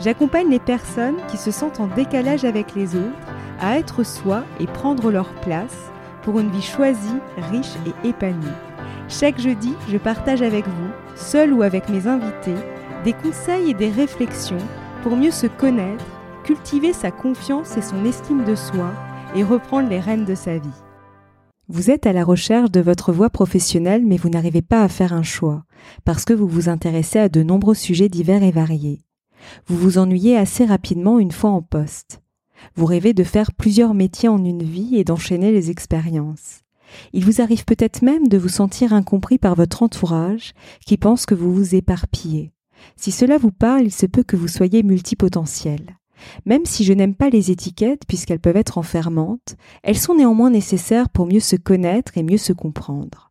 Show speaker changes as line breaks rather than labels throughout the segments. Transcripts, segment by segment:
J'accompagne les personnes qui se sentent en décalage avec les autres à être soi et prendre leur place pour une vie choisie, riche et épanouie. Chaque jeudi, je partage avec vous, seul ou avec mes invités, des conseils et des réflexions pour mieux se connaître, cultiver sa confiance et son estime de soi et reprendre les rênes de sa vie. Vous êtes à la recherche de votre voie professionnelle mais vous n'arrivez pas à faire un choix parce que vous vous intéressez à de nombreux sujets divers et variés. Vous vous ennuyez assez rapidement une fois en poste. Vous rêvez de faire plusieurs métiers en une vie et d'enchaîner les expériences. Il vous arrive peut-être même de vous sentir incompris par votre entourage qui pense que vous vous éparpillez. Si cela vous parle, il se peut que vous soyez multipotentiel. Même si je n'aime pas les étiquettes puisqu'elles peuvent être enfermantes, elles sont néanmoins nécessaires pour mieux se connaître et mieux se comprendre.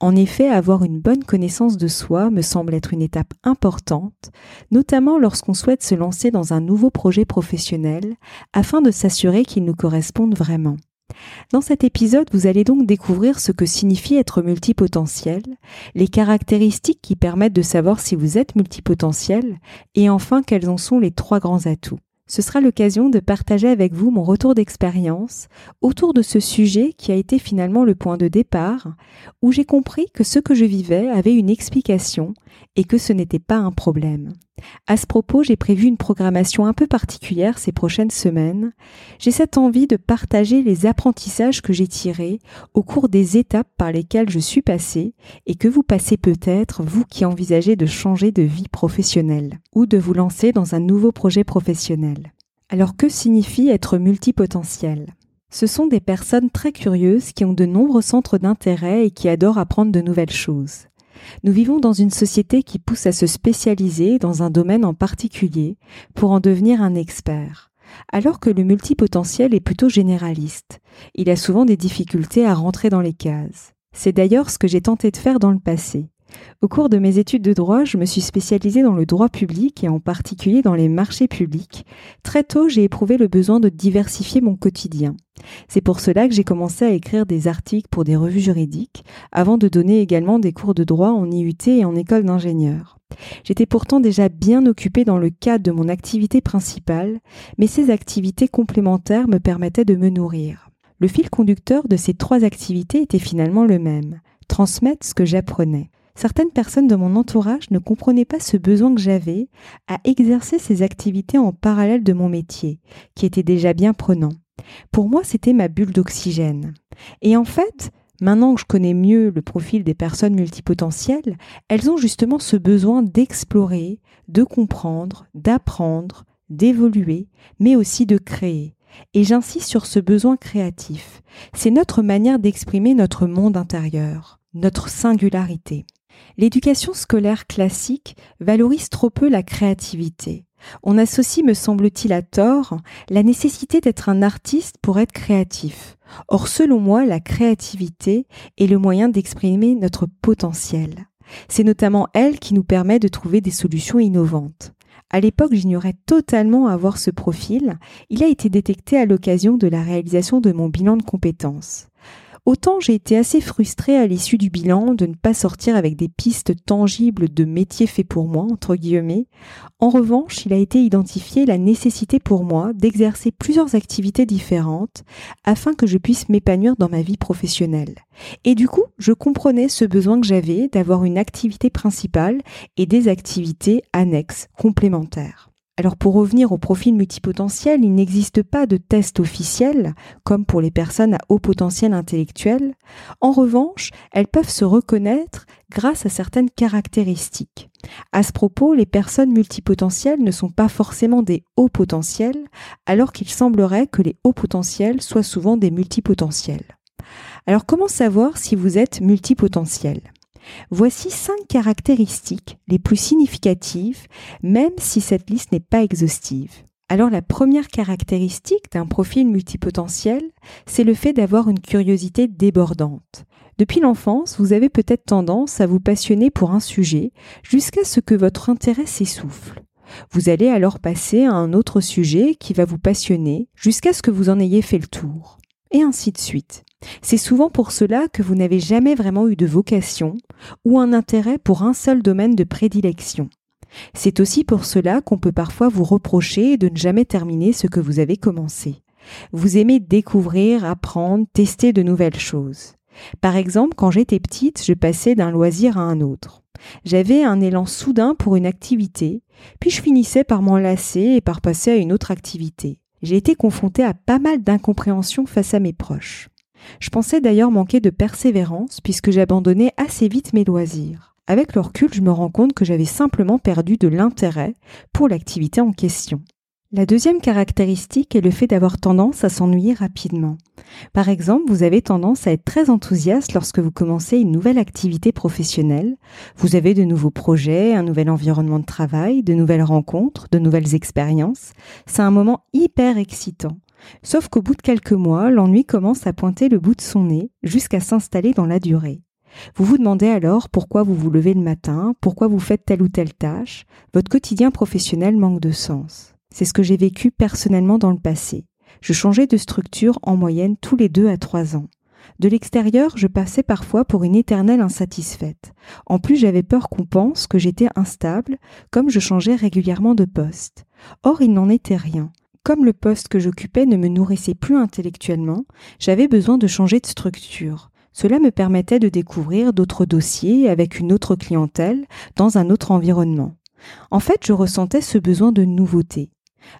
En effet, avoir une bonne connaissance de soi me semble être une étape importante, notamment lorsqu'on souhaite se lancer dans un nouveau projet professionnel afin de s'assurer qu'il nous corresponde vraiment. Dans cet épisode, vous allez donc découvrir ce que signifie être multipotentiel, les caractéristiques qui permettent de savoir si vous êtes multipotentiel, et enfin quels en sont les trois grands atouts ce sera l'occasion de partager avec vous mon retour d'expérience autour de ce sujet qui a été finalement le point de départ, où j'ai compris que ce que je vivais avait une explication et que ce n'était pas un problème. À ce propos, j'ai prévu une programmation un peu particulière ces prochaines semaines. J'ai cette envie de partager les apprentissages que j'ai tirés au cours des étapes par lesquelles je suis passée et que vous passez peut-être, vous qui envisagez de changer de vie professionnelle ou de vous lancer dans un nouveau projet professionnel. Alors que signifie être multipotentiel? Ce sont des personnes très curieuses qui ont de nombreux centres d'intérêt et qui adorent apprendre de nouvelles choses. Nous vivons dans une société qui pousse à se spécialiser dans un domaine en particulier pour en devenir un expert, alors que le multipotentiel est plutôt généraliste. Il a souvent des difficultés à rentrer dans les cases. C'est d'ailleurs ce que j'ai tenté de faire dans le passé. Au cours de mes études de droit, je me suis spécialisée dans le droit public et en particulier dans les marchés publics. Très tôt, j'ai éprouvé le besoin de diversifier mon quotidien. C'est pour cela que j'ai commencé à écrire des articles pour des revues juridiques, avant de donner également des cours de droit en IUT et en école d'ingénieur. J'étais pourtant déjà bien occupée dans le cadre de mon activité principale, mais ces activités complémentaires me permettaient de me nourrir. Le fil conducteur de ces trois activités était finalement le même, transmettre ce que j'apprenais. Certaines personnes de mon entourage ne comprenaient pas ce besoin que j'avais à exercer ces activités en parallèle de mon métier, qui était déjà bien prenant. Pour moi, c'était ma bulle d'oxygène. Et en fait, maintenant que je connais mieux le profil des personnes multipotentielles, elles ont justement ce besoin d'explorer, de comprendre, d'apprendre, d'évoluer, mais aussi de créer. Et j'insiste sur ce besoin créatif. C'est notre manière d'exprimer notre monde intérieur, notre singularité. L'éducation scolaire classique valorise trop peu la créativité. On associe, me semble-t-il à tort, la nécessité d'être un artiste pour être créatif. Or, selon moi, la créativité est le moyen d'exprimer notre potentiel. C'est notamment elle qui nous permet de trouver des solutions innovantes. À l'époque, j'ignorais totalement avoir ce profil. Il a été détecté à l'occasion de la réalisation de mon bilan de compétences. Autant j'ai été assez frustrée à l'issue du bilan de ne pas sortir avec des pistes tangibles de métiers faits pour moi, entre guillemets. En revanche, il a été identifié la nécessité pour moi d'exercer plusieurs activités différentes afin que je puisse m'épanouir dans ma vie professionnelle. Et du coup, je comprenais ce besoin que j'avais d'avoir une activité principale et des activités annexes, complémentaires. Alors pour revenir au profil multipotentiel, il n'existe pas de test officiel comme pour les personnes à haut potentiel intellectuel. En revanche, elles peuvent se reconnaître grâce à certaines caractéristiques. À ce propos, les personnes multipotentielles ne sont pas forcément des hauts potentiels, alors qu'il semblerait que les hauts potentiels soient souvent des multipotentiels. Alors comment savoir si vous êtes multipotentiel? Voici cinq caractéristiques les plus significatives, même si cette liste n'est pas exhaustive. Alors la première caractéristique d'un profil multipotentiel, c'est le fait d'avoir une curiosité débordante. Depuis l'enfance, vous avez peut-être tendance à vous passionner pour un sujet jusqu'à ce que votre intérêt s'essouffle. Vous allez alors passer à un autre sujet qui va vous passionner jusqu'à ce que vous en ayez fait le tour. Et ainsi de suite. C'est souvent pour cela que vous n'avez jamais vraiment eu de vocation ou un intérêt pour un seul domaine de prédilection. C'est aussi pour cela qu'on peut parfois vous reprocher de ne jamais terminer ce que vous avez commencé. Vous aimez découvrir, apprendre, tester de nouvelles choses. Par exemple, quand j'étais petite, je passais d'un loisir à un autre. J'avais un élan soudain pour une activité, puis je finissais par m'enlacer et par passer à une autre activité. J'ai été confrontée à pas mal d'incompréhension face à mes proches. Je pensais d'ailleurs manquer de persévérance puisque j'abandonnais assez vite mes loisirs. Avec le recul, je me rends compte que j'avais simplement perdu de l'intérêt pour l'activité en question. La deuxième caractéristique est le fait d'avoir tendance à s'ennuyer rapidement. Par exemple, vous avez tendance à être très enthousiaste lorsque vous commencez une nouvelle activité professionnelle. Vous avez de nouveaux projets, un nouvel environnement de travail, de nouvelles rencontres, de nouvelles expériences. C'est un moment hyper excitant. Sauf qu'au bout de quelques mois, l'ennui commence à pointer le bout de son nez jusqu'à s'installer dans la durée. Vous vous demandez alors pourquoi vous vous levez le matin, pourquoi vous faites telle ou telle tâche, votre quotidien professionnel manque de sens. C'est ce que j'ai vécu personnellement dans le passé. Je changeais de structure en moyenne tous les deux à trois ans. De l'extérieur, je passais parfois pour une éternelle insatisfaite. En plus, j'avais peur qu'on pense que j'étais instable, comme je changeais régulièrement de poste. Or, il n'en était rien. Comme le poste que j'occupais ne me nourrissait plus intellectuellement, j'avais besoin de changer de structure. Cela me permettait de découvrir d'autres dossiers avec une autre clientèle dans un autre environnement. En fait, je ressentais ce besoin de nouveauté.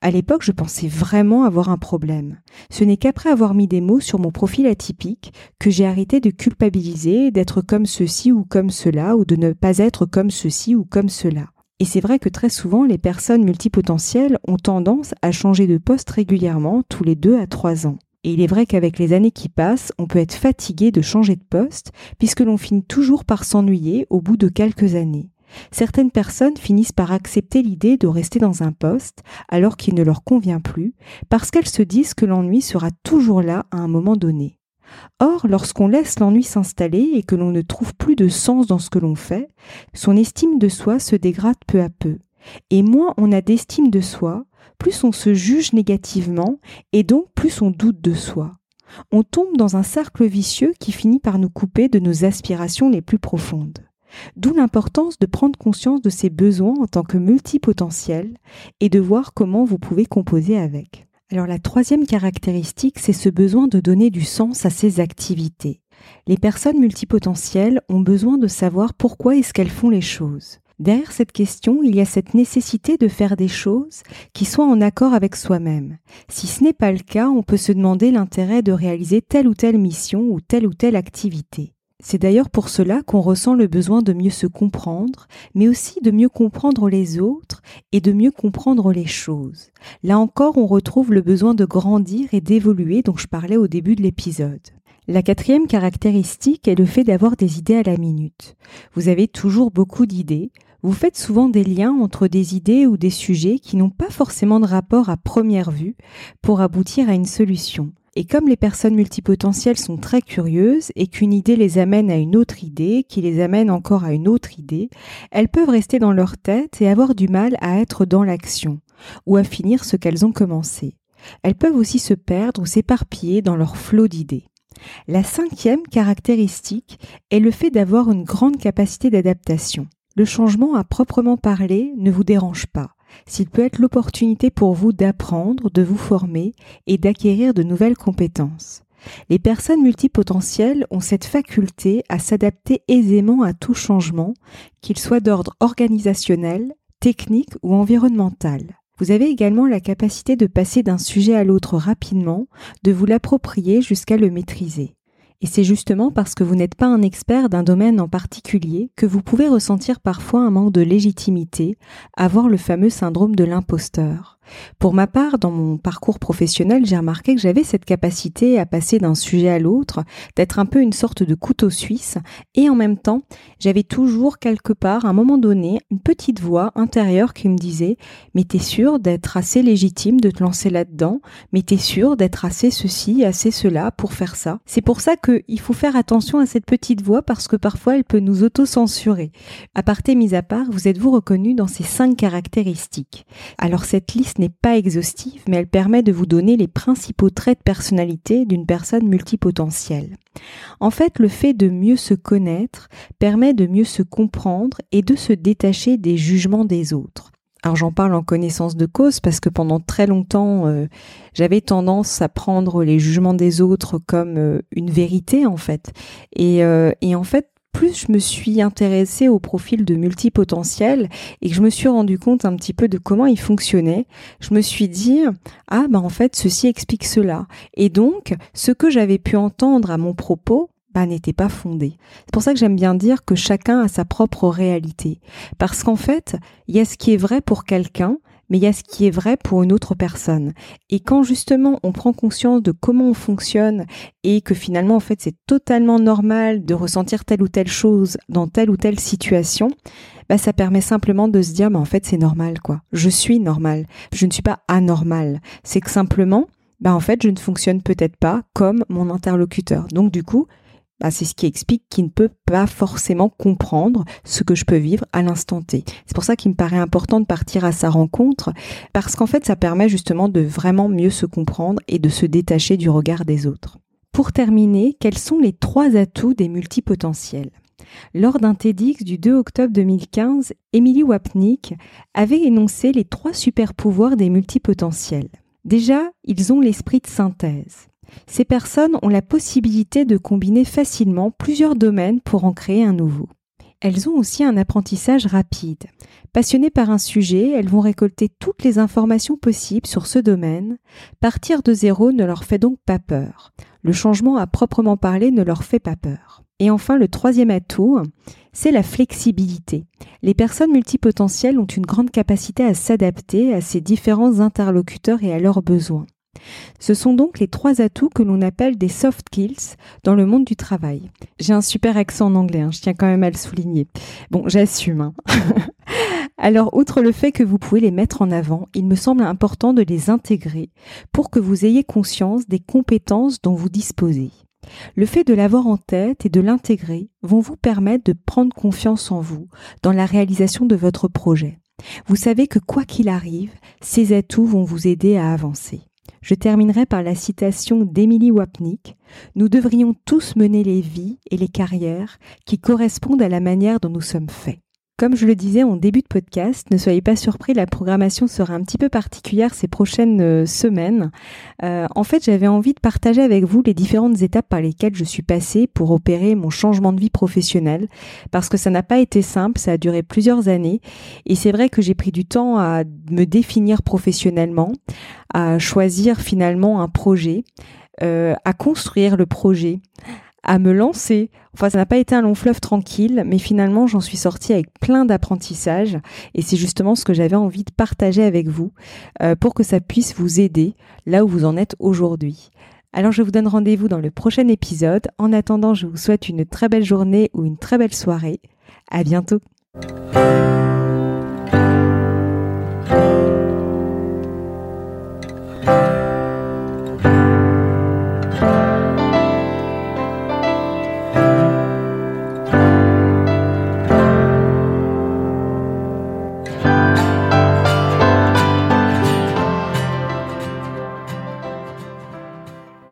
À l'époque, je pensais vraiment avoir un problème. Ce n'est qu'après avoir mis des mots sur mon profil atypique que j'ai arrêté de culpabiliser, d'être comme ceci ou comme cela, ou de ne pas être comme ceci ou comme cela. Et c'est vrai que très souvent, les personnes multipotentielles ont tendance à changer de poste régulièrement tous les deux à trois ans. Et il est vrai qu'avec les années qui passent, on peut être fatigué de changer de poste, puisque l'on finit toujours par s'ennuyer au bout de quelques années. Certaines personnes finissent par accepter l'idée de rester dans un poste alors qu'il ne leur convient plus, parce qu'elles se disent que l'ennui sera toujours là à un moment donné. Or, lorsqu'on laisse l'ennui s'installer et que l'on ne trouve plus de sens dans ce que l'on fait, son estime de soi se dégrade peu à peu. Et moins on a d'estime de soi, plus on se juge négativement et donc plus on doute de soi. On tombe dans un cercle vicieux qui finit par nous couper de nos aspirations les plus profondes. D'où l'importance de prendre conscience de ses besoins en tant que multipotentiel et de voir comment vous pouvez composer avec. Alors la troisième caractéristique, c'est ce besoin de donner du sens à ses activités. Les personnes multipotentielles ont besoin de savoir pourquoi est-ce qu'elles font les choses. Derrière cette question, il y a cette nécessité de faire des choses qui soient en accord avec soi-même. Si ce n'est pas le cas, on peut se demander l'intérêt de réaliser telle ou telle mission ou telle ou telle activité. C'est d'ailleurs pour cela qu'on ressent le besoin de mieux se comprendre, mais aussi de mieux comprendre les autres et de mieux comprendre les choses. Là encore, on retrouve le besoin de grandir et d'évoluer dont je parlais au début de l'épisode. La quatrième caractéristique est le fait d'avoir des idées à la minute. Vous avez toujours beaucoup d'idées, vous faites souvent des liens entre des idées ou des sujets qui n'ont pas forcément de rapport à première vue pour aboutir à une solution. Et comme les personnes multipotentielles sont très curieuses et qu'une idée les amène à une autre idée, qui les amène encore à une autre idée, elles peuvent rester dans leur tête et avoir du mal à être dans l'action ou à finir ce qu'elles ont commencé. Elles peuvent aussi se perdre ou s'éparpiller dans leur flot d'idées. La cinquième caractéristique est le fait d'avoir une grande capacité d'adaptation. Le changement à proprement parler ne vous dérange pas s'il peut être l'opportunité pour vous d'apprendre, de vous former et d'acquérir de nouvelles compétences. Les personnes multipotentielles ont cette faculté à s'adapter aisément à tout changement, qu'il soit d'ordre organisationnel, technique ou environnemental. Vous avez également la capacité de passer d'un sujet à l'autre rapidement, de vous l'approprier jusqu'à le maîtriser. Et c'est justement parce que vous n'êtes pas un expert d'un domaine en particulier que vous pouvez ressentir parfois un manque de légitimité, avoir le fameux syndrome de l'imposteur. Pour ma part, dans mon parcours professionnel, j'ai remarqué que j'avais cette capacité à passer d'un sujet à l'autre, d'être un peu une sorte de couteau suisse, et en même temps, j'avais toujours quelque part, à un moment donné, une petite voix intérieure qui me disait Mais t'es sûr d'être assez légitime de te lancer là-dedans? Mais t'es sûr d'être assez ceci, assez cela pour faire ça? C'est pour ça qu'il faut faire attention à cette petite voix parce que parfois elle peut nous auto-censurer. À parté mis à part, vous êtes-vous reconnu dans ces cinq caractéristiques? Alors cette liste n'est pas exhaustive, mais elle permet de vous donner les principaux traits de personnalité d'une personne multipotentielle. En fait, le fait de mieux se connaître permet de mieux se comprendre et de se détacher des jugements des autres. Alors j'en parle en connaissance de cause parce que pendant très longtemps, euh, j'avais tendance à prendre les jugements des autres comme euh, une vérité en fait. Et, euh, et en fait, plus je me suis intéressée au profil de multipotentiel et que je me suis rendu compte un petit peu de comment il fonctionnait, je me suis dit ah bah en fait ceci explique cela et donc ce que j'avais pu entendre à mon propos bah, n'était pas fondé. C'est pour ça que j'aime bien dire que chacun a sa propre réalité. Parce qu'en fait, il y a ce qui est vrai pour quelqu'un mais il y a ce qui est vrai pour une autre personne. Et quand justement on prend conscience de comment on fonctionne et que finalement en fait c'est totalement normal de ressentir telle ou telle chose dans telle ou telle situation, bah ça permet simplement de se dire bah en fait c'est normal quoi. Je suis normal. Je ne suis pas anormal. C'est que simplement bah en fait je ne fonctionne peut-être pas comme mon interlocuteur. Donc du coup, bah, c'est ce qui explique qu'il ne peut pas forcément comprendre ce que je peux vivre à l'instant T. C'est pour ça qu'il me paraît important de partir à sa rencontre, parce qu'en fait, ça permet justement de vraiment mieux se comprendre et de se détacher du regard des autres. Pour terminer, quels sont les trois atouts des multipotentiels? Lors d'un TEDx du 2 octobre 2015, Emily Wapnick avait énoncé les trois super pouvoirs des multipotentiels. Déjà, ils ont l'esprit de synthèse. Ces personnes ont la possibilité de combiner facilement plusieurs domaines pour en créer un nouveau. Elles ont aussi un apprentissage rapide. Passionnées par un sujet, elles vont récolter toutes les informations possibles sur ce domaine. Partir de zéro ne leur fait donc pas peur. Le changement à proprement parler ne leur fait pas peur. Et enfin, le troisième atout, c'est la flexibilité. Les personnes multipotentielles ont une grande capacité à s'adapter à ces différents interlocuteurs et à leurs besoins. Ce sont donc les trois atouts que l'on appelle des soft skills dans le monde du travail. J'ai un super accent en anglais, hein, je tiens quand même à le souligner. Bon, j'assume. Hein. Alors, outre le fait que vous pouvez les mettre en avant, il me semble important de les intégrer pour que vous ayez conscience des compétences dont vous disposez. Le fait de l'avoir en tête et de l'intégrer vont vous permettre de prendre confiance en vous dans la réalisation de votre projet. Vous savez que quoi qu'il arrive, ces atouts vont vous aider à avancer. Je terminerai par la citation d'Emily Wapnick. Nous devrions tous mener les vies et les carrières qui correspondent à la manière dont nous sommes faits. Comme je le disais en début de podcast, ne soyez pas surpris, la programmation sera un petit peu particulière ces prochaines euh, semaines. Euh, en fait, j'avais envie de partager avec vous les différentes étapes par lesquelles je suis passée pour opérer mon changement de vie professionnelle, parce que ça n'a pas été simple, ça a duré plusieurs années, et c'est vrai que j'ai pris du temps à me définir professionnellement, à choisir finalement un projet, euh, à construire le projet, à me lancer. Enfin, ça n'a pas été un long fleuve tranquille, mais finalement, j'en suis sortie avec plein d'apprentissages. Et c'est justement ce que j'avais envie de partager avec vous euh, pour que ça puisse vous aider là où vous en êtes aujourd'hui. Alors, je vous donne rendez-vous dans le prochain épisode. En attendant, je vous souhaite une très belle journée ou une très belle soirée. À bientôt.